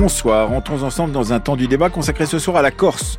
Bonsoir, entrons ensemble dans un temps du débat consacré ce soir à la Corse.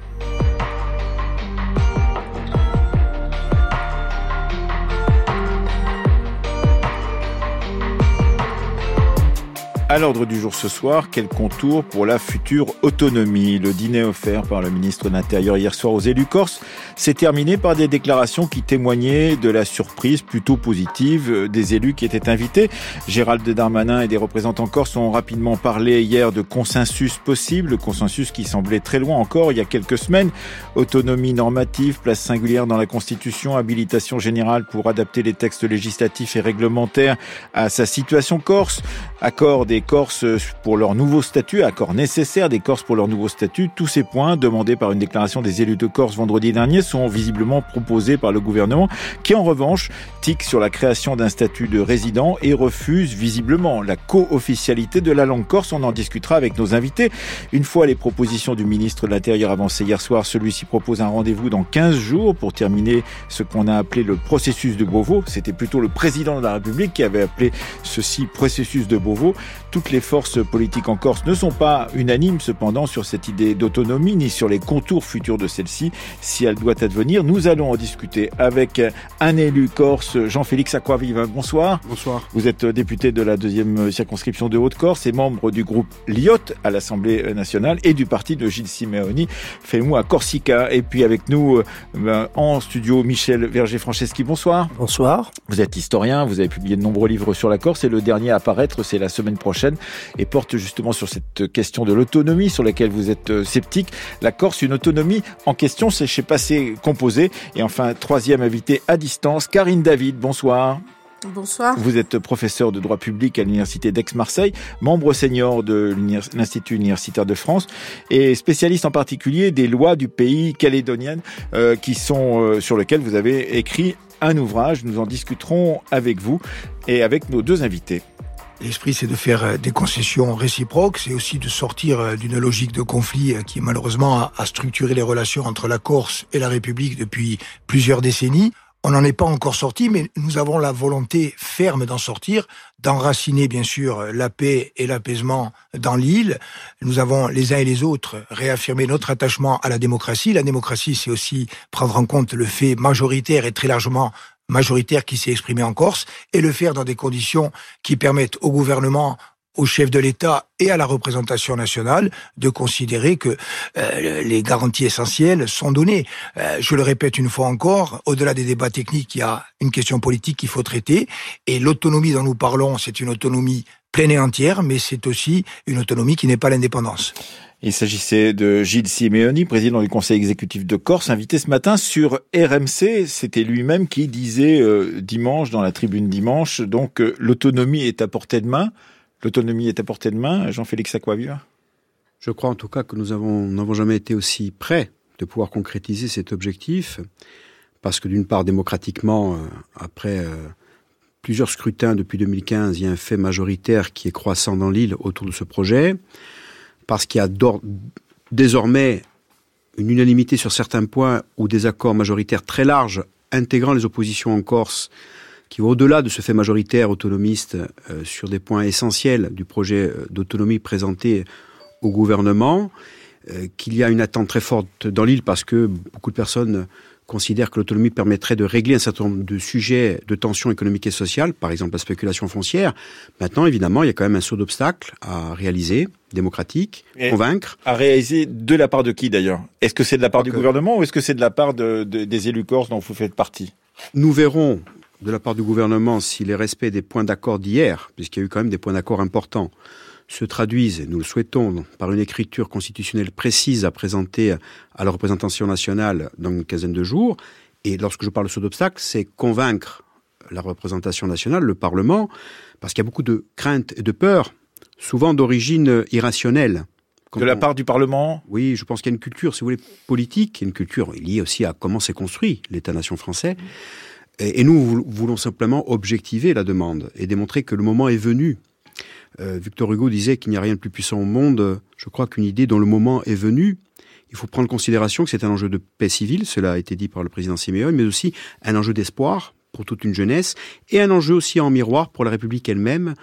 À l'ordre du jour ce soir, quel contour pour la future autonomie? Le dîner offert par le ministre de l'Intérieur hier soir aux élus corses s'est terminé par des déclarations qui témoignaient de la surprise plutôt positive des élus qui étaient invités. Gérald Darmanin et des représentants corses ont rapidement parlé hier de consensus possible, consensus qui semblait très loin encore il y a quelques semaines. Autonomie normative, place singulière dans la Constitution, habilitation générale pour adapter les textes législatifs et réglementaires à sa situation corse, accord des Corses pour leur nouveau statut, accord nécessaire des Corses pour leur nouveau statut. Tous ces points demandés par une déclaration des élus de Corse vendredi dernier sont visiblement proposés par le gouvernement qui en revanche tique sur la création d'un statut de résident et refuse visiblement la co-officialité de la langue corse. On en discutera avec nos invités. Une fois les propositions du ministre de l'Intérieur avancées hier soir, celui-ci propose un rendez-vous dans 15 jours pour terminer ce qu'on a appelé le processus de Beauvau. C'était plutôt le président de la République qui avait appelé ceci processus de Beauvau. Toutes les forces politiques en Corse ne sont pas unanimes cependant sur cette idée d'autonomie ni sur les contours futurs de celle-ci, si elle doit advenir. Nous allons en discuter avec un élu corse, Jean-Félix Aquaviva. Bonsoir. Bonsoir. Vous êtes député de la deuxième circonscription de Haute-Corse et membre du groupe LIOT à l'Assemblée nationale et du parti de Gilles Simeoni, Fais-moi à Corsica. Et puis avec nous euh, en studio, Michel Verger-Franceschi. Bonsoir. Bonsoir. Vous êtes historien, vous avez publié de nombreux livres sur la Corse et le dernier à paraître, c'est la semaine prochaine et porte justement sur cette question de l'autonomie sur laquelle vous êtes euh, sceptique. La Corse, une autonomie en question, c'est chez Passé composé. Et enfin, troisième invité à distance, Karine David. Bonsoir. Bonsoir. Vous êtes professeur de droit public à l'université d'Aix-Marseille, membre senior de l'Institut universitaire de France et spécialiste en particulier des lois du pays calédonien euh, qui sont euh, sur lequel vous avez écrit un ouvrage. Nous en discuterons avec vous et avec nos deux invités. L'esprit, c'est de faire euh, des concessions réciproques, c'est aussi de sortir euh, d'une logique de conflit euh, qui malheureusement a structuré les relations entre la Corse et la République depuis plusieurs décennies. On n'en est pas encore sorti, mais nous avons la volonté ferme d'en sortir, d'enraciner bien sûr la paix et l'apaisement dans l'île. Nous avons les uns et les autres réaffirmé notre attachement à la démocratie. La démocratie, c'est aussi prendre en compte le fait majoritaire et très largement majoritaire qui s'est exprimé en Corse et le faire dans des conditions qui permettent au gouvernement au chef de l'État et à la représentation nationale de considérer que euh, les garanties essentielles sont données. Euh, je le répète une fois encore, au-delà des débats techniques, il y a une question politique qu'il faut traiter. Et l'autonomie dont nous parlons, c'est une autonomie pleine et entière, mais c'est aussi une autonomie qui n'est pas l'indépendance. Il s'agissait de Gilles Simeoni, président du conseil exécutif de Corse, invité ce matin sur RMC. C'était lui-même qui disait euh, dimanche, dans la tribune dimanche, donc euh, l'autonomie est à portée de main. L'autonomie est à portée de main, Jean-Félix Aquavia Je crois en tout cas que nous n'avons jamais été aussi près de pouvoir concrétiser cet objectif, parce que d'une part, démocratiquement, euh, après plusieurs scrutins depuis 2015, il y a un fait majoritaire qui est croissant dans l'île autour de ce projet parce qu'il y a désormais une unanimité sur certains points ou des accords majoritaires très larges intégrant les oppositions en Corse qui vont au-delà de ce fait majoritaire autonomiste euh, sur des points essentiels du projet euh, d'autonomie présenté au gouvernement, euh, qu'il y a une attente très forte dans l'île parce que beaucoup de personnes considère que l'autonomie permettrait de régler un certain nombre de sujets de tension économique et sociale, par exemple la spéculation foncière. Maintenant, évidemment, il y a quand même un saut d'obstacles à réaliser, démocratique, convaincre. À réaliser de la part de qui d'ailleurs? Est-ce que c'est de la part du gouvernement ou est-ce que c'est de la part de, des élus corses dont vous faites partie? Nous verrons de la part du gouvernement si les respects des points d'accord d'hier, puisqu'il y a eu quand même des points d'accord importants, se traduisent, nous le souhaitons, par une écriture constitutionnelle précise à présenter à la représentation nationale dans une quinzaine de jours. Et lorsque je parle de saut d'obstacle, c'est convaincre la représentation nationale, le Parlement, parce qu'il y a beaucoup de craintes et de peurs, souvent d'origine irrationnelle. de la part du Parlement? Oui, je pense qu'il y a une culture, si vous voulez, politique, une culture liée aussi à comment s'est construit l'État-nation français. Et, nous voulons simplement objectiver la demande et démontrer que le moment est venu Victor Hugo disait qu'il n'y a rien de plus puissant au monde. Je crois qu'une idée dont le moment est venu, il faut prendre en considération que c'est un enjeu de paix civile, cela a été dit par le président Siméon, mais aussi un enjeu d'espoir pour toute une jeunesse et un enjeu aussi en miroir pour la République elle-même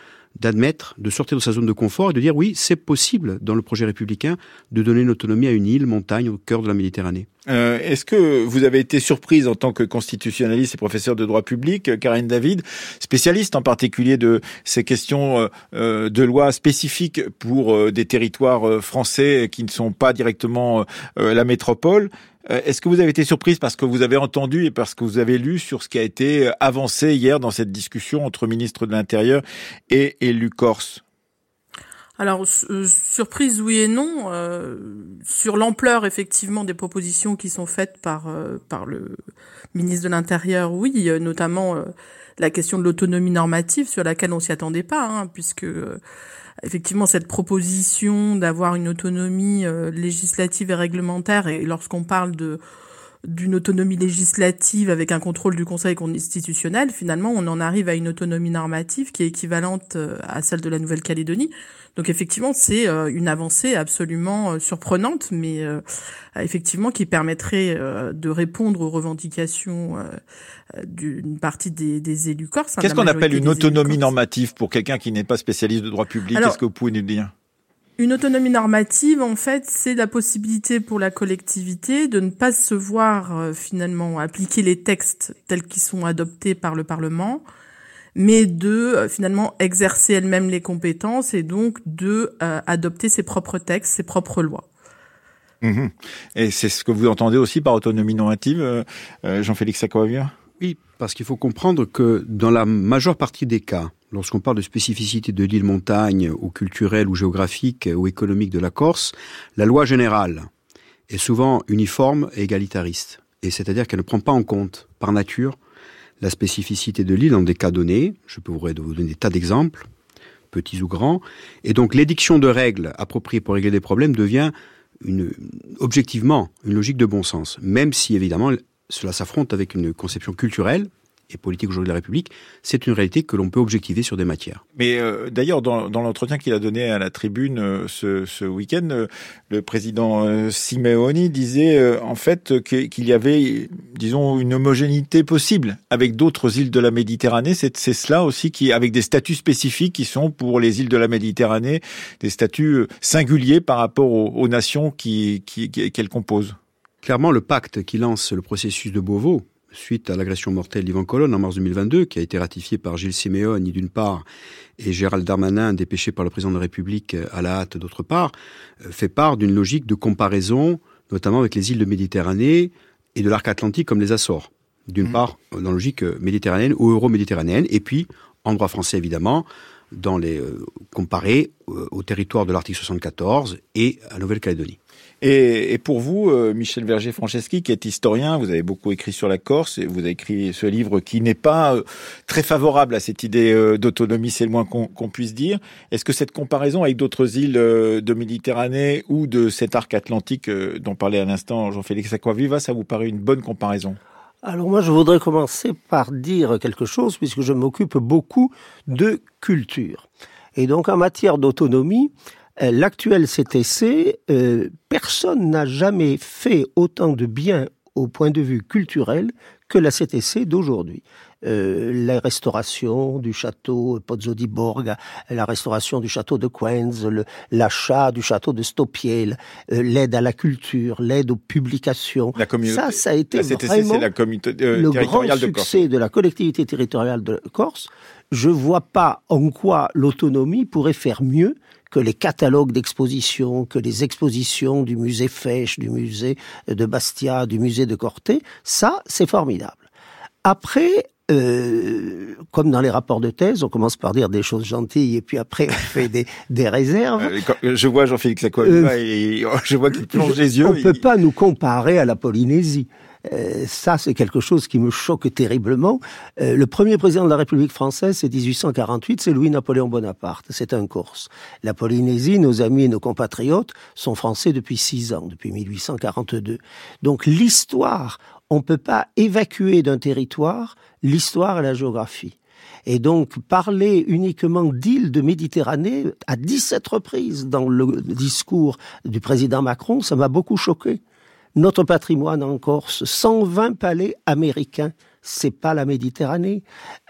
d'admettre, de sortir de sa zone de confort et de dire oui, c'est possible dans le projet républicain de donner une autonomie à une île, montagne au cœur de la Méditerranée. Euh, Est-ce que vous avez été surprise en tant que constitutionnaliste et professeur de droit public, euh, Karine David, spécialiste en particulier de ces questions euh, euh de loi spécifiques pour des territoires français qui ne sont pas directement la métropole? Est-ce que vous avez été surprise parce que vous avez entendu et parce que vous avez lu sur ce qui a été avancé hier dans cette discussion entre ministre de l'Intérieur et élus corse? Alors euh, surprise oui et non. Euh, sur l'ampleur effectivement des propositions qui sont faites par euh, par le ministre de l'Intérieur oui notamment la question de l'autonomie normative sur laquelle on s'y attendait pas hein, puisque effectivement cette proposition d'avoir une autonomie législative et réglementaire et lorsqu'on parle de d'une autonomie législative avec un contrôle du Conseil constitutionnel, finalement, on en arrive à une autonomie normative qui est équivalente euh, à celle de la Nouvelle-Calédonie. Donc effectivement, c'est euh, une avancée absolument euh, surprenante, mais effectivement qui permettrait de répondre aux revendications d'une partie des, élus corses. Hein, Qu'est-ce qu'on appelle une autonomie normative pour quelqu'un qui n'est pas spécialiste de droit public? Est-ce que vous pouvez nous dire? Une autonomie normative, en fait, c'est la possibilité pour la collectivité de ne pas se voir euh, finalement appliquer les textes tels qu'ils sont adoptés par le Parlement, mais de euh, finalement exercer elle-même les compétences et donc de euh, adopter ses propres textes, ses propres lois. Mmh et c'est ce que vous entendez aussi par autonomie normative, Jean-Félix Sacoavia Oui, parce qu'il faut comprendre que dans la majeure partie des cas, lorsqu'on parle de spécificité de l'île montagne, ou culturelle, ou géographique, ou économique de la Corse, la loi générale est souvent uniforme et égalitariste. Et c'est-à-dire qu'elle ne prend pas en compte, par nature, la spécificité de l'île dans des cas donnés. Je pourrais vous donner des tas d'exemples, petits ou grands. Et donc l'édiction de règles appropriées pour régler des problèmes devient objectivement une logique de bon sens, même si évidemment cela s'affronte avec une conception culturelle et politique aujourd'hui de la République, c'est une réalité que l'on peut objectiver sur des matières. Mais euh, d'ailleurs, dans, l'entretien qu'il a donné à la tribune euh, ce, week-end, euh, le président Simeoni disait en fait qu'il y avait, disons, une homogénéité possible avec d'autres îles de la Méditerranée. C'est cela aussi qui, avec des statuts spécifiques qui sont pour les îles de la Méditerranée, des statuts singuliers par rapport aux, nations qui, qui, qu'elles composent. Clairement, le pacte qui lance le processus de Beauvau, suite à l'agression mortelle d'Ivan Colonne en mars 2022, qui a été ratifié par Gilles Siméoni d'une part et Gérald Darmanin, dépêché par le président de la République à la hâte d'autre part, euh, fait part d'une logique de comparaison, notamment avec les îles de Méditerranée et de l'arc atlantique comme les Açores. D'une mmh. part, dans la logique méditerranéenne ou euro-méditerranéenne, et puis, en droit français évidemment, dans les euh, comparé euh, au territoire de l'article 74 et à Nouvelle-Calédonie. Et, pour vous, euh, Michel Verger-Franceschi, qui est historien, vous avez beaucoup écrit sur la Corse, et vous avez écrit ce livre qui n'est pas euh, très favorable à cette idée euh, d'autonomie, c'est le moins qu'on puisse dire. Est-ce que cette comparaison avec d'autres îles de Méditerranée ou de cet arc atlantique dont parlait à l'instant Jean-Félix Aquaviva, ça vous paraît une bonne comparaison? Alors moi, je voudrais commencer par dire quelque chose, puisque je m'occupe beaucoup de culture. Et donc, en matière d'autonomie, l'actuel CTC, euh, personne n'a jamais fait autant de bien au point de vue culturel que la CTC d'aujourd'hui. Euh, la restauration du château Pozzo di Borga, la restauration du château de Quenz, l'achat du château de Stopiel, euh, l'aide à la culture, l'aide aux publications. La ça, ça a été vraiment la le grand succès de la collectivité territoriale de Corse. Je vois pas en quoi l'autonomie pourrait faire mieux que les catalogues d'expositions, que les expositions du musée Fèche, du musée de Bastia, du musée de Corté, ça, c'est formidable. Après, euh, comme dans les rapports de thèse, on commence par dire des choses gentilles et puis après on fait des, des réserves. Euh, je vois Jean-Philippe Lacroix euh, et je vois qu'il plonge les yeux. On ne peut pas nous comparer à la Polynésie. Euh, ça, c'est quelque chose qui me choque terriblement. Euh, le premier président de la République française, c'est 1848, c'est Louis-Napoléon Bonaparte. C'est un Corse. La Polynésie, nos amis et nos compatriotes sont français depuis six ans, depuis 1842. Donc l'histoire, on ne peut pas évacuer d'un territoire l'histoire et la géographie. Et donc, parler uniquement d'îles de Méditerranée à 17 reprises dans le discours du président Macron, ça m'a beaucoup choqué notre patrimoine en Corse, 120 palais américains, c'est pas la Méditerranée.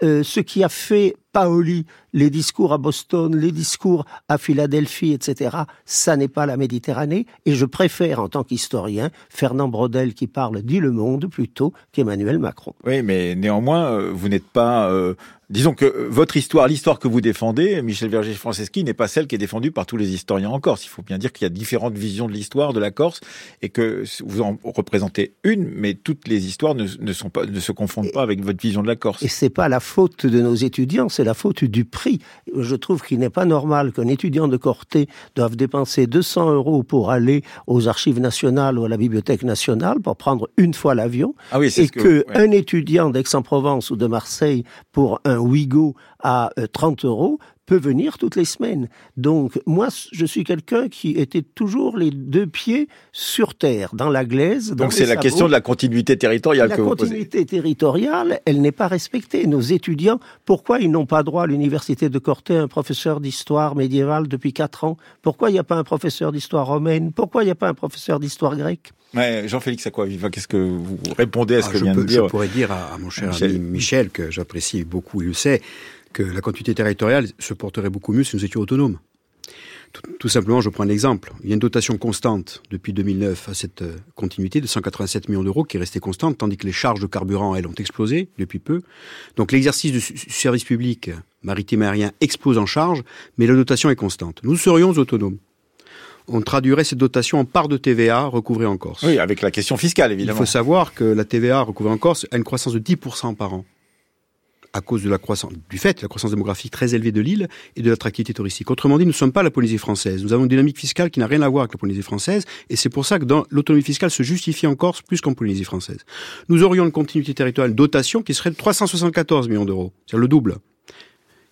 Euh, ce qui a fait Paoli, les discours à Boston, les discours à Philadelphie, etc. Ça n'est pas la Méditerranée. Et je préfère, en tant qu'historien, Fernand Brodel qui parle dit le monde plutôt qu'Emmanuel Macron. Oui, mais néanmoins, euh, vous n'êtes pas euh, Disons que euh, votre histoire, l'histoire que vous défendez, Michel Verger-Franceschi, n'est pas celle qui est défendue par tous les historiens en Corse. Il faut bien dire qu'il y a différentes visions de l'histoire de la Corse et que vous en représentez une, mais toutes les histoires ne, ne sont pas, ne se confondent pas avec votre vision de la Corse. Et c'est pas la faute de nos étudiants, c'est la faute du prix. Je trouve qu'il n'est pas normal qu'un étudiant de Corté doive dépenser 200 euros pour aller aux archives nationales ou à la bibliothèque nationale pour prendre une fois l'avion. Ah oui, et que, un étudiant d'Aix-en-Provence ou de Marseille pour un un Ouigo à 30 euh, euros peut venir toutes les semaines. Donc moi, je suis quelqu'un qui était toujours les deux pieds sur terre, dans la glaise. Donc c'est la question de la continuité territoriale la que vous posez. La continuité territoriale, elle n'est pas respectée. Nos étudiants, pourquoi ils n'ont pas droit à l'université de Corté un professeur d'histoire médiévale depuis quatre ans? Pourquoi il n'y a pas un professeur d'histoire romaine? Pourquoi il n'y a pas un professeur d'histoire grecque? Ouais, Jean-Félix Aquaviva, qu'est-ce que vous répondez à ce ah, que vient de dire Je pourrais dire à, mon cher Michel. ami Michel, que j'apprécie beaucoup, il le sait, que la continuité territoriale se porterait beaucoup mieux si nous étions autonomes. Tout, simplement, je prends un exemple. Il y a une dotation constante depuis 2009 à cette euh, continuité de 187 millions d'euros qui est restée constante, tandis que les charges de carburant, elles, ont explosé depuis peu. Donc l'exercice du service public maritime et aérien explose en charge, mais la dotation est constante. Nous serions autonomes on traduirait cette dotation en part de TVA recouvrée en Corse. Oui, avec la question fiscale, évidemment. Il faut savoir que la TVA recouvrée en Corse a une croissance de 10% par an à cause de la croissance, du fait de la croissance démographique très élevée de l'île et de l'attractivité touristique. Autrement dit, nous ne sommes pas la Polynésie française. Nous avons une dynamique fiscale qui n'a rien à voir avec la Polynésie française, et c'est pour ça que l'autonomie fiscale se justifie en Corse plus qu'en Polynésie française. Nous aurions une continuité territoriale dotation qui serait de 374 millions d'euros, c'est-à-dire le double.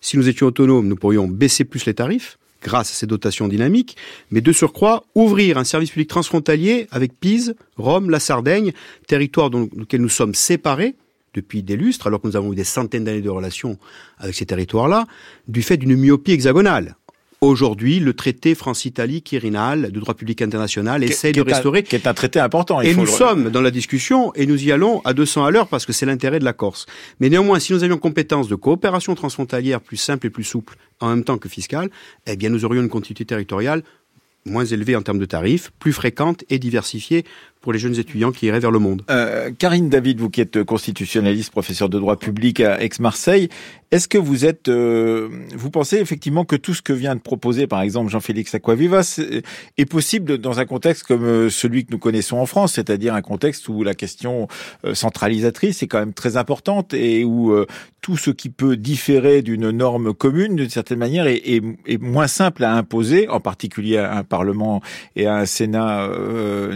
Si nous étions autonomes, nous pourrions baisser plus les tarifs, grâce à ces dotations dynamiques, mais de surcroît, ouvrir un service public transfrontalier avec Pise, Rome, la Sardaigne, territoire dans lequel nous sommes séparés, depuis des lustres, alors que nous avons eu des centaines d'années de relations avec ces territoires-là, du fait d'une myopie hexagonale. Aujourd'hui, le traité France-Italie-Quirinal de droit public international essaie de restaurer. qui est un traité important. et nous sommes dans la discussion et nous y allons à 200 à l'heure parce que c'est l'intérêt de la Corse. Mais néanmoins, si nous avions compétence de coopération transfrontalière plus simple et plus souple en même temps que fiscale, eh bien, nous aurions une continuité territoriale moins élevée en termes de tarifs, plus fréquente et diversifiée pour les jeunes étudiants qui iraient vers le monde. Euh, Karine David, vous qui êtes constitutionnaliste, professeur de droit public à Aix-Marseille, est-ce que vous êtes, euh, vous pensez effectivement que tout ce que vient de proposer, par exemple Jean-Félix Aquavivas, est possible dans un contexte comme euh, celui que nous connaissons en France, c'est-à-dire un contexte où la question euh, centralisatrice est quand même très importante et où tout ce qui peut différer d'une norme commune, d'une certaine manière, est, est, moins simple à imposer, en particulier à un Parlement et à un Sénat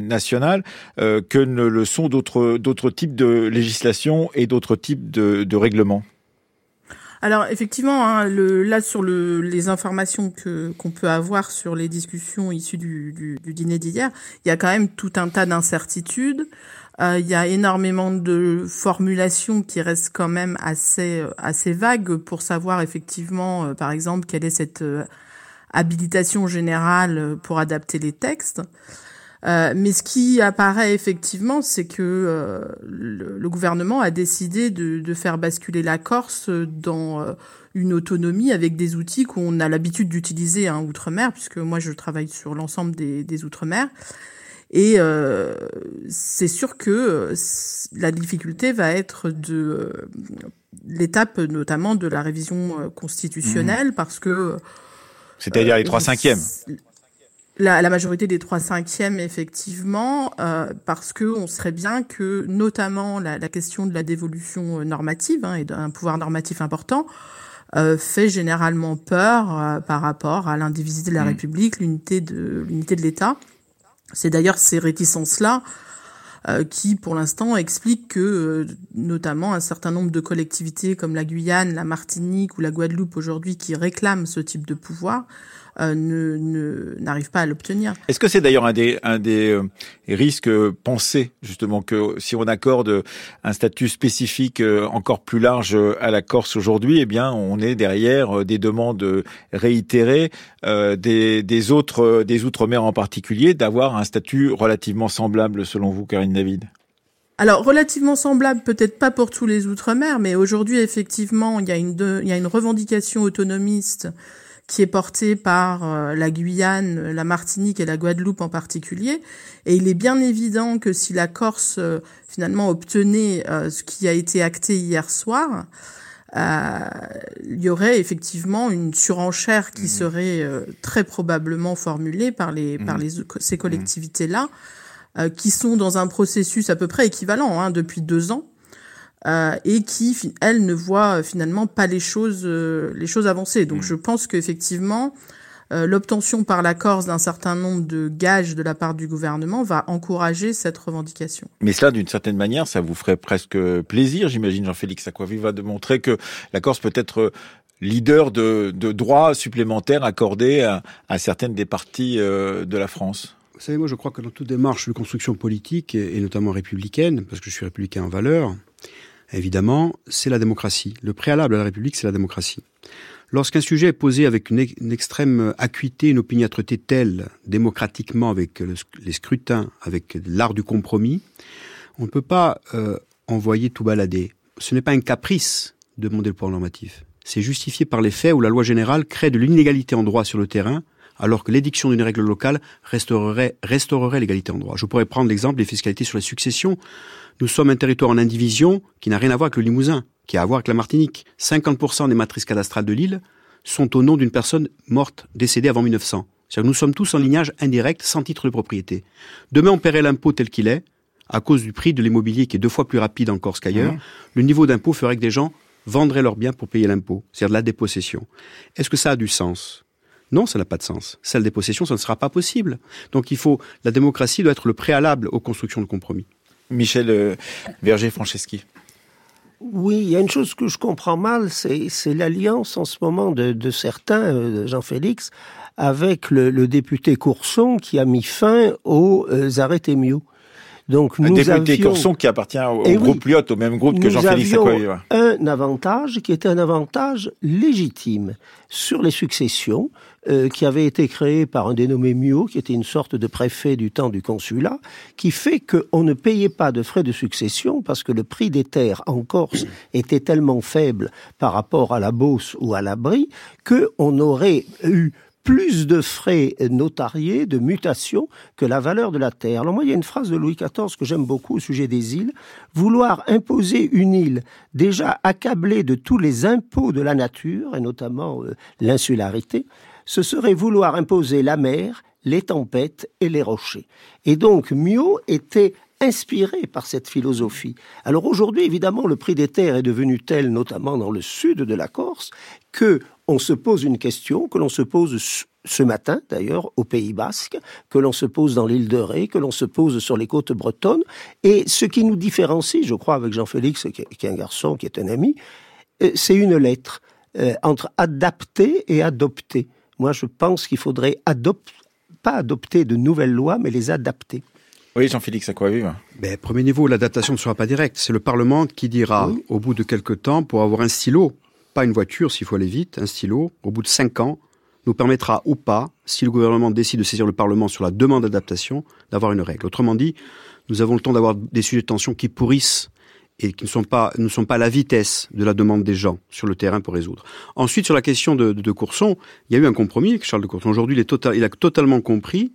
national. Euh, que ne le sont d'autres types de législation et d'autres types de, règlements alors effectivement, hein, là sur le, les informations que qu'on peut avoir sur les discussions issues du, dîner d'hier, il y a quand même tout un tas d'incertitudes. Euh, il y a énormément de formulations qui restent quand même assez assez vagues pour savoir effectivement, euh, par exemple, quelle est cette habilitation générale pour adapter les textes. Euh, mais ce qui apparaît effectivement, c'est que euh, le, gouvernement a décidé de, de, faire basculer la Corse dans euh, une autonomie avec des outils qu'on a l'habitude d'utiliser en outre-mer, puisque moi je travaille sur l'ensemble des, des outre-mer. Et c'est sûr que la difficulté va être de l'étape notamment de la révision constitutionnelle, mmh. parce que c'est-à-dire les trois cinquièmes la, la, majorité des trois cinquièmes, effectivement, euh, parce que on serait bien que, notamment, la, la question de la dévolution euh, normative hein, et d'un pouvoir normatif important euh, fait généralement peur euh, par rapport à l'indivisibilité de la mmh. République, l'unité de l'unité de l'État. C'est d'ailleurs ces réticences-là euh, qui, pour l'instant, expliquent que, notamment, un certain nombre de collectivités comme la Guyane, la Martinique ou la Guadeloupe aujourd'hui qui réclament ce type de pouvoir euh, ne n'arrive pas à l'obtenir. Est-ce que c'est d'ailleurs un des, un des euh, risques pensés, justement, que si on accorde un statut spécifique euh, encore plus large à la Corse aujourd'hui, eh bien, on est derrière des demandes réitérées des, des autres, des outre-mer en particulier, d'avoir un statut relativement semblable, selon vous, Karine David? Alors relativement semblable, peut-être pas pour tous les outre-mer, mais aujourd'hui effectivement il y a une il y a une revendication autonomiste qui est portée par euh, la Guyane, la Martinique et la Guadeloupe en particulier. Et il est bien évident que si la Corse euh, finalement obtenait euh, ce qui a été acté hier soir, il y aurait effectivement une surenchère qui mmh. serait très probablement formulée par les par mmh. les ces collectivités là euh, qui sont dans un processus à peu près équivalent hein, depuis deux ans. Euh, et qui, elles, ne voient euh, finalement pas les choses, les choses avancer. Donc, mm. je pense qu'effectivement, l'obtention par la Corse d'un certain nombre de gages de la part du gouvernement va encourager cette revendication. Mais cela, d'une certaine manière, ça vous ferait presque plaisir, j'imagine, Jean-Félix Aquaviva, de montrer que la Corse peut être leader de, de droits supplémentaires accordés à, à certaines des parties de la France. Vous savez, moi, je crois que dans toute démarche de construction politique, et notamment républicaine, parce que je suis républicain en valeur, évidemment, c'est la démocratie. Le préalable à la République, c'est la démocratie. Lorsqu'un sujet est posé avec une, extrême acuité, une opiniâtreté telle, démocratiquement, avec les scrutins, avec l'art du compromis, on ne peut pas euh, envoyer tout balader. Ce n'est pas un caprice de demander le pouvoir normatif. C'est justifié par les faits où la loi générale crée de l'inégalité en droit sur le terrain alors que l'édiction d'une règle locale restaurerait, restaurerait l'égalité en droit. Je pourrais prendre l'exemple des fiscalités sur la succession. Nous sommes un territoire en indivision qui n'a rien à voir avec le Limousin, qui a à voir avec la Martinique. 50% des matrices cadastrales de l'île sont au nom d'une personne morte, décédée avant 1900. C'est-à-dire que nous sommes tous en lignage indirect, sans titre de propriété. Demain, on paierait l'impôt tel qu'il est, à cause du prix de l'immobilier qui est deux fois plus rapide en Corse qu'ailleurs. Mmh. Le niveau d'impôt ferait que des gens vendraient leurs biens pour payer l'impôt, c'est-à-dire la dépossession. Est-ce que ça a du sens? Non, ça n'a pas de sens. Celle des possessions, ça ne sera pas possible. Donc il faut, la démocratie doit être le préalable aux constructions de compromis. Michel euh, Verger-Franceschi. Oui, il y a une chose que je comprends mal, c'est l'alliance en ce moment de, certains, euh, Jean-Félix, avec le, député Courson qui a mis fin aux euh, arrêtés mieux. Donc nous un député Courson qui appartient au, eh groupe Lyot, au même groupe que Jean-Félix Accoyer. un avantage qui était un avantage légitime sur les successions, euh, qui avait été créé par un dénommé Mio, qui était une sorte de préfet du temps du consulat, qui fait qu'on ne payait pas de frais de succession parce que le prix des terres en Corse était tellement faible par rapport à la Beauce ou à l'Abri qu'on aurait eu plus de frais notariés, de mutation, que la valeur de la terre. Alors moi, il y a une phrase de Louis XIV que j'aime beaucoup au sujet des îles. Vouloir imposer une île déjà accablée de tous les impôts de la nature, et notamment euh, l'insularité, ce serait vouloir imposer la mer, les tempêtes et les rochers. Et donc, Mio était inspiré par cette philosophie. Alors aujourd'hui, évidemment, le prix des terres est devenu tel, notamment dans le sud de la Corse, que on se pose une question que l'on se pose ce matin d'ailleurs au Pays Basque, que l'on se pose dans l'île de Ré, que l'on se pose sur les côtes bretonnes. Et ce qui nous différencie, je crois, avec Jean-Félix, qui est un garçon, qui est un ami, euh, c'est une lettre euh, entre adapter et adopter. Moi, je pense qu'il faudrait adopter, pas adopter de nouvelles lois, mais les adapter. Oui, Jean-Félix, à quoi vivre? Ben, Premier niveau, l'adaptation ne sera pas directe. C'est le Parlement qui dira, au bout de quelques temps, pour avoir un stylo, pas une voiture s'il faut aller vite, un stylo, au bout de cinq ans, nous permettra ou pas, si le gouvernement décide de saisir le Parlement sur la demande d'adaptation, d'avoir une règle. Autrement dit, nous avons le temps d'avoir des sujets de tension qui pourrissent et qui ne sont pas ne pas à la vitesse de la demande des gens sur le terrain pour résoudre. Ensuite, sur la question de, Courson, il y a eu un compromis avec Charles de Courson. Aujourd'hui, il, total, il a totalement compris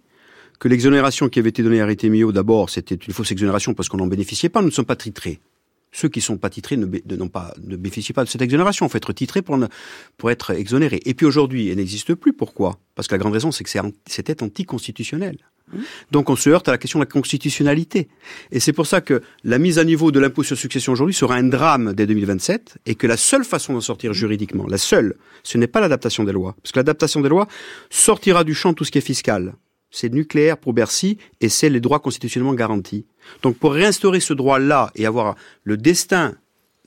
que l'exonération qui avait été donnée à Rétémio, d'abord, c'était une fausse exonération parce qu'on n'en bénéficiait pas, nous ne sommes pas titrés ceux qui sont pas titrés ne, ne, pas, ne bénéficient pas de cette exonération. Il faut être titré pour, pour être exonéré. Et puis aujourd'hui, elle n'existe plus. Pourquoi? Parce que la grande raison, c'est que c'était anticonstitutionnel. Mmh. Donc on se heurte à la question de la constitutionnalité. Et c'est pour ça que la mise à niveau de l'impôt sur succession aujourd'hui sera un drame dès 2027 et que la seule façon d'en sortir juridiquement, la seule, ce n'est pas l'adaptation des lois. Parce que l'adaptation des lois sortira du champ tout ce qui est fiscal c'est nucléaire pour Bercy et c'est les droits constitutionnellement garantis. Donc pour réinstaurer ce droit-là et avoir le destin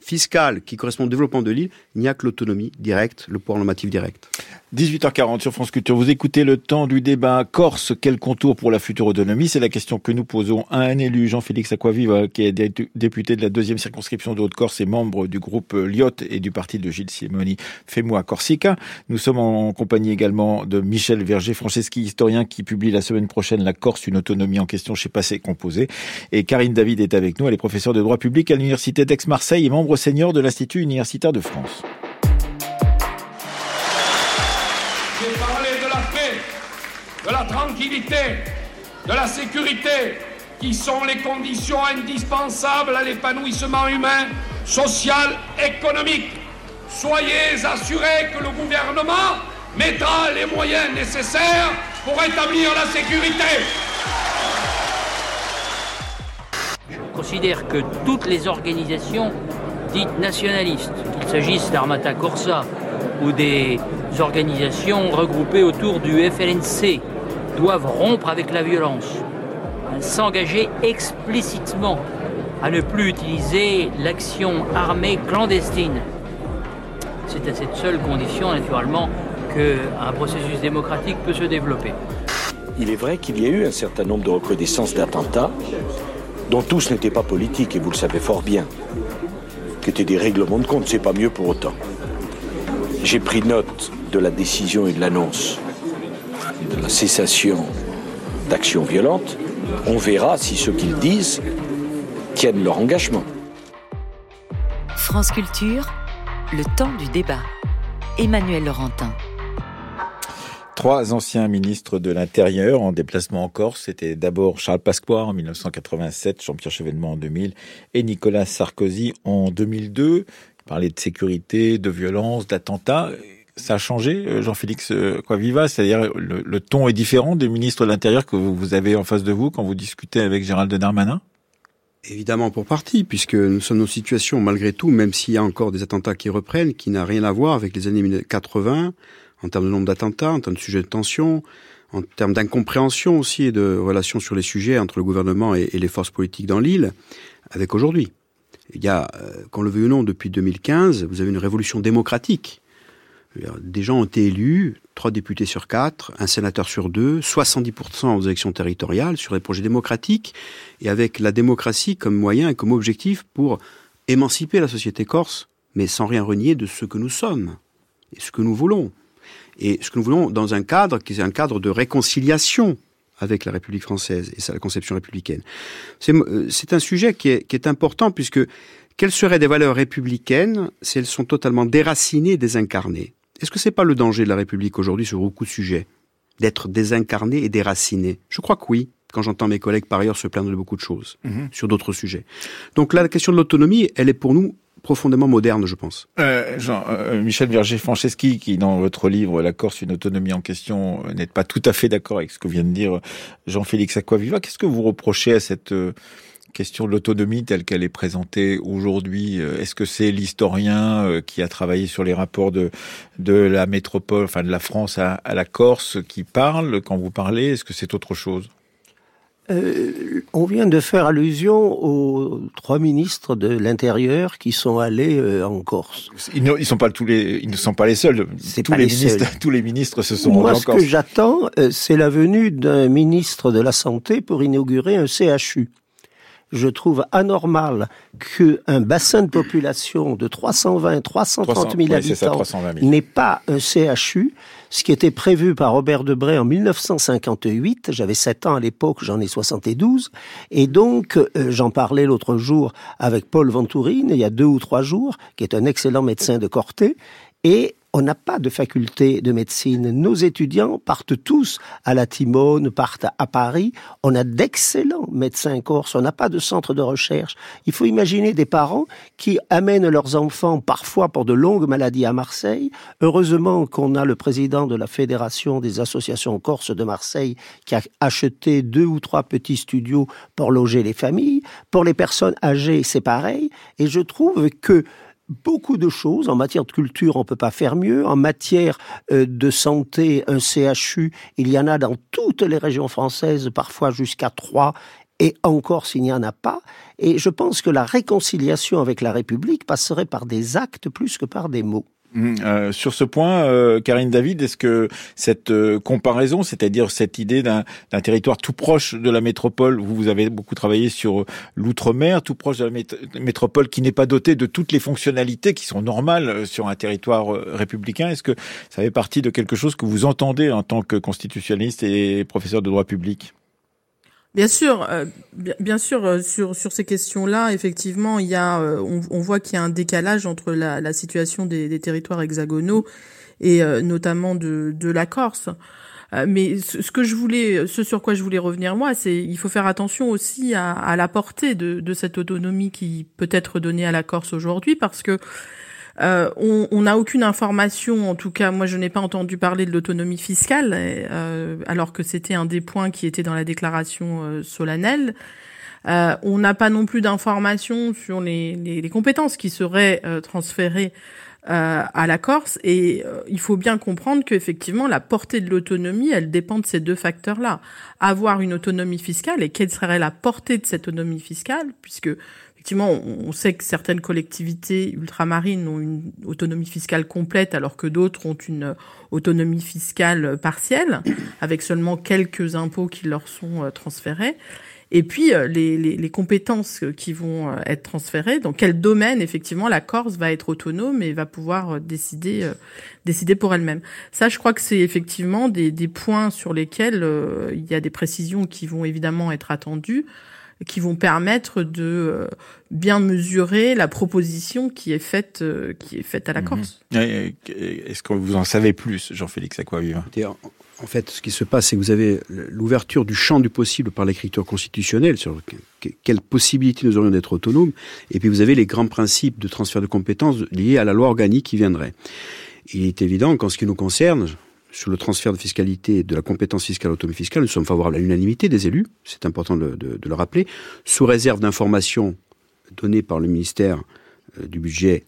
fiscale qui correspond au développement de l'île, il n'y a que l'autonomie directe, le pouvoir normatif direct. 18h40 sur France Culture. Vous écoutez le temps du débat Corse. Quel contour pour la future autonomie? C'est la question que nous posons à un élu, Jean-Félix Aquaviva, qui est député de la deuxième circonscription de Haute-Corse et membre du groupe Liot et du parti de Gilles Simoni Fais-moi Corsica. Nous sommes en compagnie également de Michel Verger-Franceschi, historien qui publie la semaine prochaine La Corse, une autonomie en question chez Passé Composé. Et Karine David est avec nous. Elle est professeure de droit public à l'Université d'Aix-Marseille et membre senior de l'Institut universitaire de France. de la tranquillité, de la sécurité, qui sont les conditions indispensables à l'épanouissement humain, social, économique. Soyez assurés que le gouvernement mettra les moyens nécessaires pour établir la sécurité. Je considère que toutes les organisations dites nationalistes, qu'il s'agisse d'Armata Corsa ou des organisations regroupées autour du FLNC, doivent rompre avec la violence, s'engager explicitement à ne plus utiliser l'action armée clandestine. C'est à cette seule condition, naturellement, qu'un processus démocratique peut se développer. Il est vrai qu'il y a eu un certain nombre de reconnaissances d'attentats, dont tous n'étaient pas politiques, et vous le savez fort bien, qui étaient des règlements de compte, c'est pas mieux pour autant. J'ai pris note de la décision et de l'annonce de la cessation d'actions violentes, on verra si ceux qu'ils disent tiennent leur engagement. France Culture, le temps du débat. Emmanuel Laurentin. Trois anciens ministres de l'Intérieur en déplacement en Corse. C'était d'abord Charles Pasqua en 1987, Jean-Pierre Chevènement en 2000 et Nicolas Sarkozy en 2002. Il parlait de sécurité, de violence, d'attentats ça a changé, euh, Jean-Félix euh, Coaviva C'est-à-dire le, ton est différent des ministres de l'Intérieur que vous avez en face de vous quand vous discutez avec Gérald Darmanin? Évidemment pour partie, puisque nous sommes une situation, malgré tout, même s'il y a encore des attentats qui reprennent, qui n'a rien à voir avec les années 80, en termes de nombre d'attentats, en termes de sujets de tension, en termes d'incompréhension aussi et de relations sur les sujets entre le gouvernement et, les forces politiques dans l'île, avec aujourd'hui. Il y a, euh, qu'on le veuille ou non, depuis 2015, vous avez une révolution démocratique des gens ont été élus, trois députés sur quatre, un sénateur sur deux, 70% aux élections territoriales sur des projets démocratiques, et avec la démocratie comme moyen et comme objectif pour émanciper la société corse, mais sans rien renier de ce que nous sommes et ce que nous voulons. Et ce que nous voulons dans un cadre qui est un cadre de réconciliation avec la République française et sa conception républicaine. C'est euh, un sujet qui est, qui est important puisque quelles seraient des valeurs républicaines si elles sont totalement déracinées et désincarnées? Est-ce que c'est pas le danger de la République aujourd'hui sur beaucoup de sujets D'être désincarné et déraciné Je crois que oui, quand j'entends mes collègues par ailleurs se plaindre de beaucoup de choses mhm. sur d'autres sujets. Donc là, la question de l'autonomie, elle est pour nous profondément moderne, je pense. Euh, Jean, euh, Michel Verger-Franceschi, qui dans votre livre La Corse, une autonomie en question, euh, n'est pas tout à fait d'accord avec ce que vient de dire Jean-Félix Aquaviva. Qu'est-ce que vous reprochez à cette euh, question de l'autonomie telle qu'elle est présentée aujourd'hui, euh, est-ce que c'est l'historien euh, qui a travaillé sur les rapports de, de la métropole, enfin de la France à, la Corse qui parle quand vous parlez Est-ce que c'est autre chose? Euh, on vient de faire allusion aux trois ministres de l'Intérieur qui sont allés en Corse. Ils ne, sont pas tous les, ils ne sont pas les seuls. Tous les, ministres, tous les ministres se sont Moi, en Corse. Moi, ce que j'attends, c'est la venue d'un ministre de la Santé pour inaugurer un CHU je trouve anormal qu'un bassin de population de 320, 330 000 habitants n'ait pas un CHU, ce qui était prévu par Robert Debray en 1958. J'avais 7 ans à l'époque, j'en ai 72. Et donc, euh, j'en parlais l'autre jour avec Paul Ventourine, il y a deux ou trois jours, qui est un excellent médecin de Corté. Et on n'a pas de faculté de médecine. Nos étudiants partent tous à la Timone, partent à Paris. On a d'excellents médecins corse. On n'a pas de centre de recherche. Il faut imaginer des parents qui amènent leurs enfants parfois pour de longues maladies à Marseille. Heureusement qu'on a le président de la Fédération des associations corses de Marseille qui a acheté deux ou trois petits studios pour loger les familles. Pour les personnes âgées, c'est pareil. Et je trouve que beaucoup de choses. En matière de culture, on peut pas faire mieux. En matière euh, de santé, un CHU, il y en a dans toutes les régions françaises, parfois jusqu'à trois. et encore s'il n'y en a pas. Et je pense que la réconciliation avec la République passerait par des actes plus que par des mots. Mmh, euh, sur ce point, euh, Karine David, est-ce que cette euh, comparaison, c'est-à-dire cette idée d'un territoire tout proche de la métropole, vous, avez beaucoup travaillé sur l'outre-mer, tout proche de la métropole qui n'est pas doté de toutes les fonctionnalités qui sont normales sur un territoire républicain, est-ce que ça fait partie de quelque chose que vous entendez en tant que constitutionnaliste et professeur de droit public? Bien sûr, euh, bien, sûr euh, sur sur ces questions-là, effectivement, il y a, euh, on, voit qu'il y a un décalage entre la, situation des, des, territoires hexagonaux et notamment de de la Corse. mais ce, que je voulais, ce sur quoi je voulais revenir moi, c'est il faut faire attention aussi à, à la portée de, de cette autonomie qui peut être donnée à la Corse aujourd'hui, parce que euh, on n'a aucune information, en tout cas, moi je n'ai pas entendu parler de l'autonomie fiscale, euh, alors que c'était un des points qui était dans la déclaration euh, solennelle. on n'a pas non plus d'informations sur les, les, compétences qui seraient transférées à la Corse, et il faut bien comprendre qu'effectivement la portée de l'autonomie, elle dépend de ces deux facteurs-là. Avoir une autonomie fiscale, et quelle serait la portée de cette autonomie fiscale, puisque effectivement, on sait que certaines collectivités ultramarines ont une autonomie fiscale complète, alors que d'autres ont une autonomie fiscale partielle, avec seulement quelques impôts qui leur sont euh, transférés. Et puis euh, les, compétences qui vont euh, être transférées, dans quel domaine effectivement la Corse va être autonome et va pouvoir décider décider pour elle-même. Ça, je crois que c'est effectivement des, des points sur lesquels il y a des précisions qui vont évidemment être attendues qui vont permettre de euh, bien mesurer la proposition qui est faite, euh, qui est faite à la mhm. Corse. Est-ce que vous en savez plus, Jean-Félix Aquaviva En fait, ce qui se passe, c'est que vous avez l'ouverture du champ du possible par l'écriture constitutionnelle sur quelles possibilités nous aurions d'être autonomes, et puis vous avez les grands principes de transfert de compétences liés à la loi organique qui viendrait. Il est évident qu'en ce qui nous concerne, sur le transfert de fiscalité, de la compétence fiscale, autonomie fiscale, nous sommes favorables à l'unanimité des élus, c'est important de, le rappeler, sous réserve d'informations données par le ministère euh, du budget,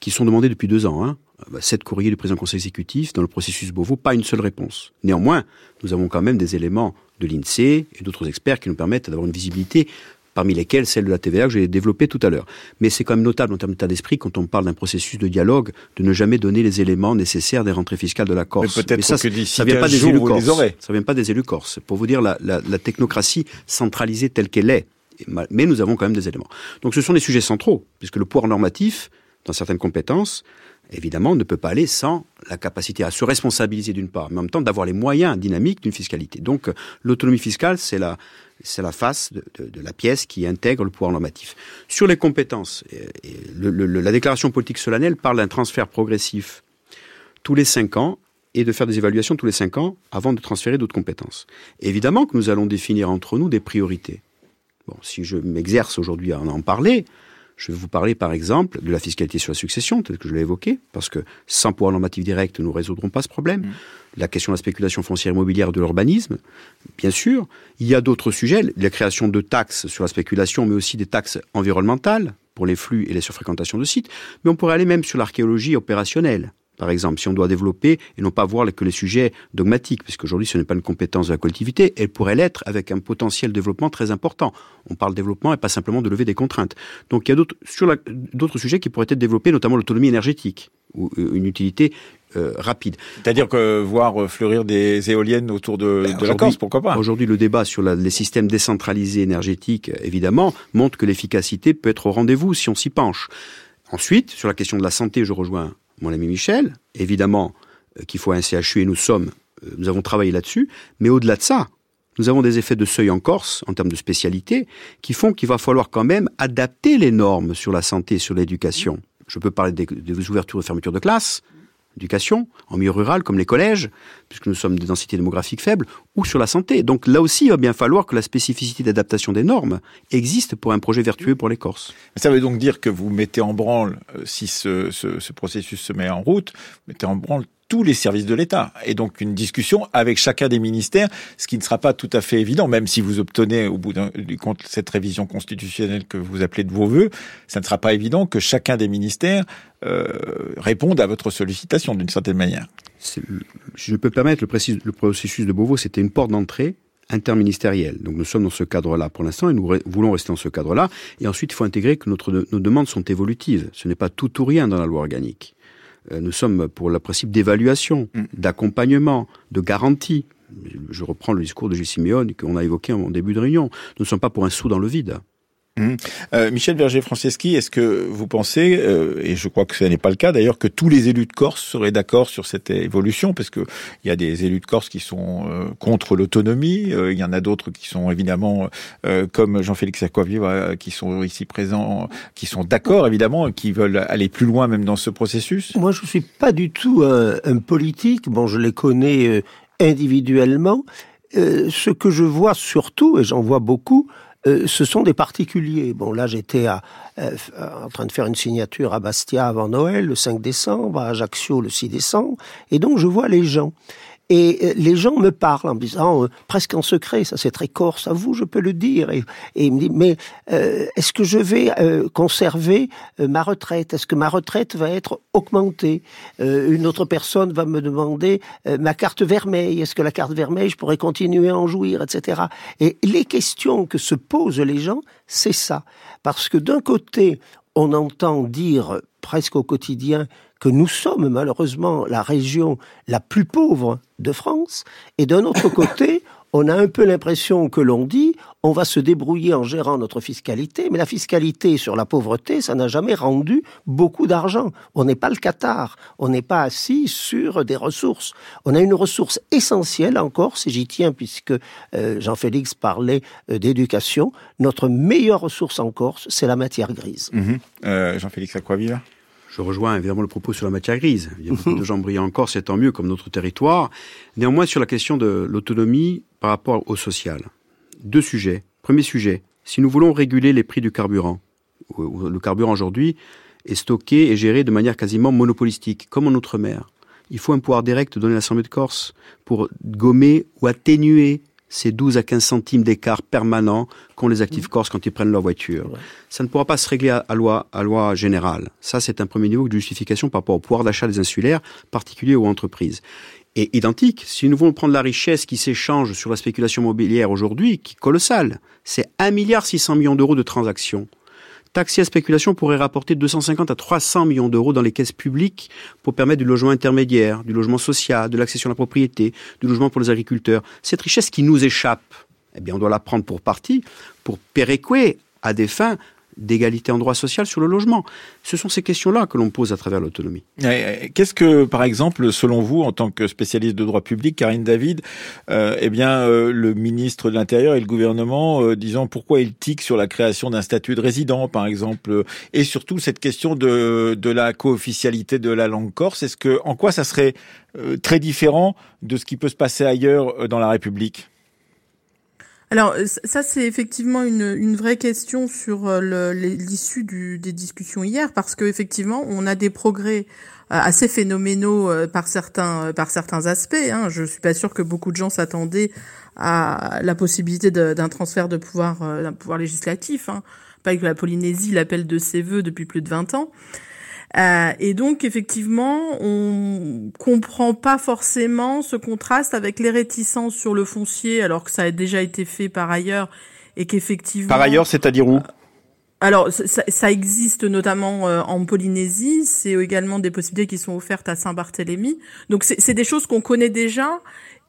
qui sont demandées depuis deux ans. Hein. Bah, sept courriers du président du conseil exécutif, dans le processus Beauvau, pas une seule réponse. Néanmoins, nous avons quand même des éléments de l'INSEE et d'autres experts qui nous permettent d'avoir une visibilité parmi lesquelles celle de la TVA que j'ai développée tout à l'heure. Mais c'est quand même notable en termes d'état d'esprit, quand on parle d'un processus de dialogue, de ne jamais donner les éléments nécessaires des rentrées fiscales de la Corse. Mais peut-être ça, que ça vient pas des élus corse. Ça vient pas des élus corse. Pour vous dire la, la, la technocratie centralisée telle qu'elle est. Mais nous avons quand même des éléments. Donc ce sont des sujets centraux, puisque le pouvoir normatif, dans certaines compétences, évidemment, ne peut pas aller sans la capacité à se responsabiliser d'une part, mais en même temps d'avoir les moyens dynamiques d'une fiscalité. Donc l'autonomie fiscale, c'est la, c'est la face de, la pièce qui intègre le pouvoir normatif. Sur les compétences, la déclaration politique solennelle parle d'un transfert progressif tous les cinq ans et de faire des évaluations tous les cinq ans avant de transférer d'autres compétences. évidemment que nous allons définir entre nous des priorités. Bon, si je m'exerce aujourd'hui à en parler, je vais vous parler par exemple de la fiscalité sur la succession, tel que je l'ai évoqué, parce que sans pouvoir normatif direct, nous ne résoudrons pas ce problème. Mmh. La question de la spéculation foncière immobilière de l'urbanisme, bien sûr. Il y a d'autres sujets, la création de taxes sur la spéculation, mais aussi des taxes environnementales pour les flux et les surfréquentations de sites. Mais on pourrait aller même sur l'archéologie opérationnelle par exemple, si on doit développer et non pas voir que les sujets dogmatiques, puisqu'aujourd'hui ce n'est pas une compétence de la collectivité, elle pourrait l'être avec un potentiel de développement très important. On parle développement et pas simplement de lever des contraintes. Donc il y a d'autres sur d'autres sujets qui pourraient être développés, notamment l'autonomie énergétique ou euh, une utilité euh, rapide. C'est-à-dire que voir euh, fleurir des éoliennes autour de, ben, de la Corse, pourquoi pas? Aujourd'hui, le débat sur la, les systèmes décentralisés énergétiques, évidemment, montre que l'efficacité peut être au rendez-vous si on s'y penche. Ensuite, sur la question de la santé, je rejoins mon ami Michel. Évidemment euh, qu'il faut un CHU et nous sommes, euh, nous avons travaillé là-dessus. Mais au-delà de ça, nous avons des effets de seuil en Corse, en termes de spécialité, qui font qu'il va falloir quand même adapter les normes sur la santé, sur l'éducation. Je peux parler des, ouvertures et fermetures de classes, éducation, en milieu rural, comme les collèges, puisque nous sommes des densités démographiques faibles, ou sur la santé. Donc là aussi, il va bien falloir que la spécificité d'adaptation des normes existe pour un projet vertueux pour les Corses. Ça veut donc dire que vous mettez en branle, euh, si ce, ce, ce processus se met en route, mettez en branle tous les services de l'État. Et donc une discussion avec chacun des ministères, ce qui ne sera pas tout à fait évident, même si vous obtenez au bout du compte cette révision constitutionnelle que vous appelez de vos voeux, ça ne sera pas évident que chacun des ministères euh, réponde à votre sollicitation d'une certaine manière. Je peux permettre, le, processus de Beauvau, c'était une porte d'entrée interministériel. Donc nous sommes dans ce cadre-là pour l'instant et nous voulons rester dans ce cadre-là. Et ensuite, il faut intégrer que nos demandes sont évolutives. Ce n'est pas tout ou rien dans la loi organique. Euh, nous sommes pour le principe d'évaluation, mm. d'accompagnement, de garantie. Je reprends le discours de Gilles Simeone qu'on a évoqué en début de réunion. Nous ne sommes pas pour un sou dans le vide. Mmh. Euh, Michel Berger-Franceschi, est-ce que vous pensez, euh, et je crois que ce n'est pas le cas d'ailleurs, que tous les élus de Corse seraient d'accord sur cette évolution? Parce qu'il y a des élus de Corse qui sont euh, contre l'autonomie, il y en a d'autres qui sont évidemment, comme Jean-Félix Aquaviva, qui sont ici présents, qui sont d'accord évidemment, qui veulent aller plus loin même dans ce processus Moi, je ne suis pas du tout un, un, politique. Bon, je les connais individuellement. ce que je vois surtout, et j'en vois beaucoup, euh, ce sont des particuliers. Bon, là, j'étais euh, en train de faire une signature à Bastia avant Noël, le 5 décembre, à Ajaccio le 6 décembre, et donc je vois les gens. Et euh, les gens me parlent en disant, euh, presque en secret, ça c'est très corse, à vous je peux le dire. Et, et me dit, mais euh, est-ce que je vais conserver ma retraite? Est-ce que ma retraite va être augmentée? Une autre personne va me demander ma carte vermeille. Est-ce que la carte vermeille, je pourrais continuer à en jouir, etc. Et les questions que se posent les gens, c'est ça. Parce que d'un côté, on entend dire presque au quotidien que nous sommes malheureusement la région la plus pauvre de France, et d'un autre côté, on a un peu l'impression que l'on dit on va se débrouiller en gérant notre fiscalité, mais la fiscalité sur la pauvreté, ça n'a jamais rendu beaucoup d'argent. On n'est pas le Qatar, on n'est pas assis sur des ressources. On a une ressource essentielle en Corse, et j'y tiens puisque euh, Jean-Félix parlait euh, d'éducation. Notre meilleure ressource en Corse, c'est la matière grise. Mhm. Euh, Jean-Félix Aquaville je rejoins évidemment le propos sur la matière grise. Il y a beaucoup de gens brillants encore, c'est tant mieux comme notre territoire. Néanmoins, sur la question de l'autonomie par rapport au social. Deux sujets. Premier sujet, si nous voulons réguler les prix du carburant, le carburant aujourd'hui est stocké et géré de manière quasiment monopolistique, comme en Outre-mer. Il faut un pouvoir direct donné à l'Assemblée de Corse pour gommer ou atténuer ces 12 à 15 centimes d'écart permanent qu'ont les actifs corses quand ils prennent leur voiture. Ça ne pourra pas se régler à, loi, à loi générale. Ça, c'est un premier niveau de justification par rapport au pouvoir d'achat des insulaires, particulier aux entreprises. Et identique, si nous voulons prendre la richesse qui s'échange sur la spéculation immobilière aujourd'hui, qui est colossale, c'est 1,6 milliard millions d'euros de transactions taxer à spéculation pourrait rapporter 250 à 300 millions d'euros dans les caisses publiques pour permettre du logement intermédiaire, du logement social, de l'accession à la propriété, du logement pour les agriculteurs. Cette richesse qui nous échappe, eh bien, on doit la prendre pour partie pour péréquer à des fins d'égalité en droit social sur le logement. Ce sont ces questions-là que l'on pose à travers l'autonomie. Qu'est-ce que, par exemple, selon vous, en tant que spécialiste de droit public, Karine David, euh, eh bien, euh, le ministre de l'Intérieur et le gouvernement, euh, disant pourquoi il tique sur la création d'un statut de résident, par exemple, et surtout cette question de, de la co-officialité de la langue corse, est-ce que, en quoi ça serait euh, très différent de ce qui peut se passer ailleurs dans la République? Alors ça c'est effectivement une, vraie question sur euh, l'issue des discussions hier parce que effectivement on a des progrès euh, assez phénoménaux euh, par certains par certains aspects. Hein. Je suis pas sûr que beaucoup de gens s'attendaient à la possibilité d'un transfert de pouvoir d'un pouvoir législatif. Hein. Pas que la Polynésie l'appelle de ses voeux depuis plus de 20 ans. Euh, et donc effectivement, on comprend pas forcément ce contraste avec les réticences sur le foncier, alors que ça a déjà été fait par ailleurs et qu'effectivement. Par ailleurs, c'est-à-dire où? Alors, ça, ça, existe notamment euh, en Polynésie. C'est également des possibilités qui sont offertes à Saint-Barthélemy. Donc, c'est des choses qu'on connaît déjà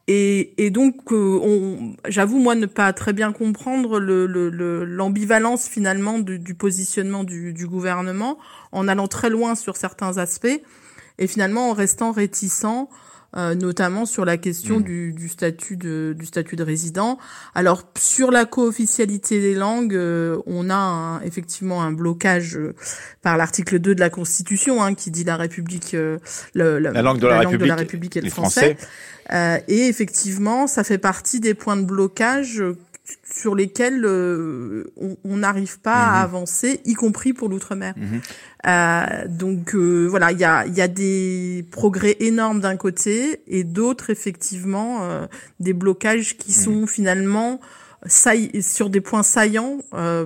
et, et donc, euh, j'avoue moi ne pas très bien comprendre l'ambivalence le, le, finalement du, du positionnement du, du, gouvernement, en allant très loin sur certains aspects et finalement en restant réticent, euh, notamment sur la question mmh. du, du, statut de, du statut de résident. Alors sur la co-officialité des langues, euh, on a effectivement un blocage par l'article 2 de la Constitution hein, qui dit la République, le, la, langue de la, République, de la République et le français. français. Euh, et effectivement, ça fait partie des points de blocage sur lesquels euh, on n'arrive pas à mhm. avancer, y compris pour l'outre-mer. Mhm. Euh, donc euh, voilà, il y a, y a des progrès énormes d'un côté et d'autres effectivement euh, des blocages qui mhm. sont finalement sur des points saillants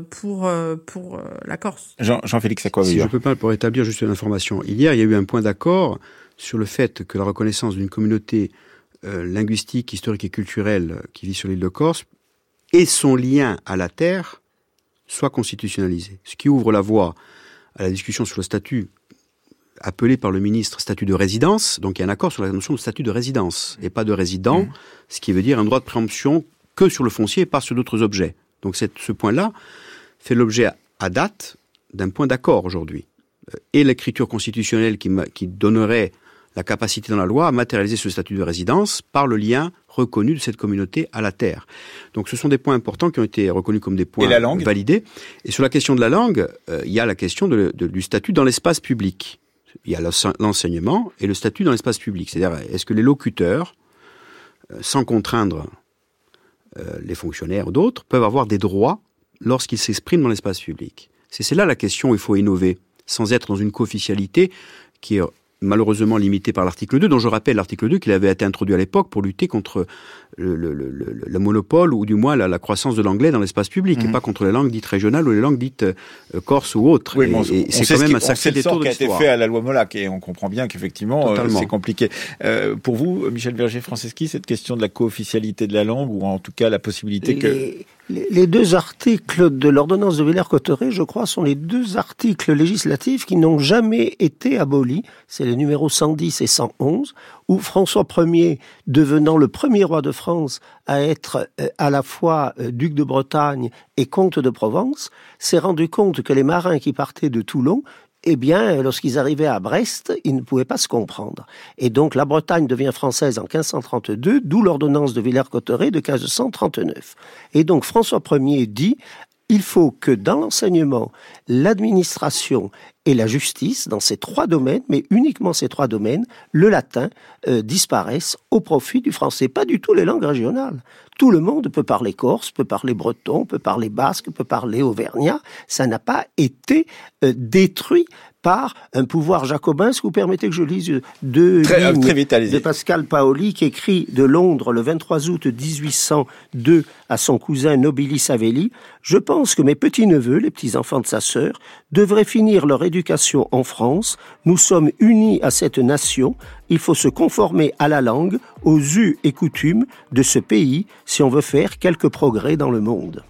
pour pour la Corse. Jean, Jean-Félix, à quoi Si je peux pas pour établir juste une information. Hier, il y a eu un point d'accord sur le fait que la reconnaissance d'une communauté euh, linguistique, historique et culturel qui vit sur l'île de Corse et son lien à la terre soit constitutionnalisé. Ce qui ouvre la voie à la discussion sur le statut appelé par le ministre statut de résidence. Donc il y a un accord sur la notion de statut de résidence et pas de résident, mmh. ce qui veut dire un droit de préemption que sur le foncier et pas sur d'autres objets. Donc ce point-là fait l'objet à date d'un point d'accord aujourd'hui. Euh, et l'écriture constitutionnelle qui, qui donnerait la capacité dans la loi à matérialiser ce statut de résidence par le lien reconnu de cette communauté à la terre. Donc ce sont des points importants qui ont été reconnus comme des points validés. Et sur la question de la langue, euh, il y a la question du statut dans l'espace public. Il y a l'enseignement et le statut dans l'espace public. C'est-à-dire, est-ce que les locuteurs, euh, sans contraindre les fonctionnaires ou d'autres, peuvent avoir des droits lorsqu'ils s'expriment dans l'espace public? C'est là la question où il faut innover, sans être dans une co-officialité qui est malheureusement limité par l'article 2, dont je rappelle l'article 2 qu'il avait été introduit à l'époque pour lutter contre le, le, le, le monopole ou du moins la, la croissance de l'anglais dans l'espace public et mhm. pas contre les langues dites régionales ou les langues dites euh, corse ou autres. Oui, c'est quand même un sacré détour qui a été fait à la loi Molac et on comprend bien qu'effectivement euh, c'est compliqué. Euh, pour vous, Michel Berger-Franceschi, cette question de la co-officialité de la langue ou en tout cas la possibilité que les deux articles de l'ordonnance de Villers-Cotterêts, je crois, sont les deux articles législatifs qui n'ont jamais été abolis. C'est les numéros 110 et 111, où François Ier, devenant le premier roi de France à être euh, à la fois euh, duc de Bretagne et comte de Provence, s'est rendu compte que les marins qui partaient de Toulon eh bien, lorsqu'ils arrivaient à Brest, ils ne pouvaient pas se comprendre. Et donc, la Bretagne devient française en 1532, d'où l'ordonnance de Villers-Cotterêts de 1539. Et donc, François Ier dit, il faut que dans l'enseignement, l'administration et la justice, dans ces trois domaines, mais uniquement ces trois domaines, le latin euh, disparaisse au profit du français, pas du tout les langues régionales. Tout le monde peut parler corse, peut parler breton, peut parler basque, peut parler auvergnat. Ça n'a pas été euh, détruit par un pouvoir jacobin. Que vous permettez que je lise deux très, lignes de Pascal Paoli qui écrit de Londres le 23 août 1802 à son cousin Nobilis Savelli Je pense que mes petits-neveux, les petits-enfants de sa sœur, devraient finir leur éducation en France. Nous sommes unis à cette nation. Il faut se conformer à la langue, aux us et coutumes de ce pays si on veut faire quelques progrès dans le monde.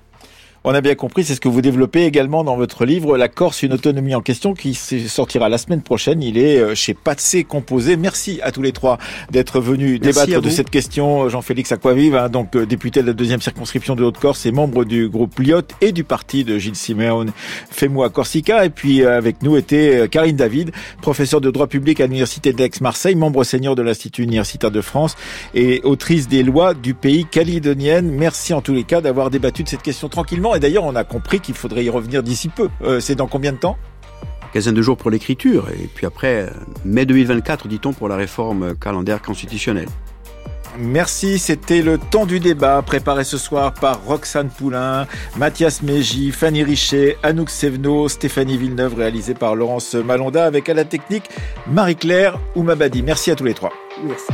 On a bien compris, c'est ce que vous développez également dans votre livre La Corse, une autonomie en question, qui sortira la semaine prochaine. Il est euh, chez Patsé Composé. Merci à tous les trois d'être venus débattre de cette question. Jean-Félix Aquavive, hein, donc euh, député de la deuxième circonscription de Haute-Corse et membre du groupe Liot et du parti de Gilles Simeone Fais-moi Corsica. Et puis euh, avec nous était Karine David, professeur de droit public à l'université d'Aix-Marseille, membre senior de l'Institut universitaire de France et autrice des lois du pays calédonienne. Merci en tous les cas d'avoir débattu de cette question tranquillement et d'ailleurs, on a compris qu'il faudrait y revenir d'ici peu. Euh, c'est dans combien de temps Quinzaine de jours pour l'écriture, et puis après, euh, mai 2024, dit-on, pour la réforme calendaire constitutionnelle. Merci, c'était le temps du débat préparé ce soir par Roxane Poulain, Mathias Mégy, Fanny Richet, Anouk Sevno, Stéphanie Villeneuve, réalisé par Laurence Malonda avec à la technique Marie-Claire Oumabadi. Merci à tous les trois. Merci.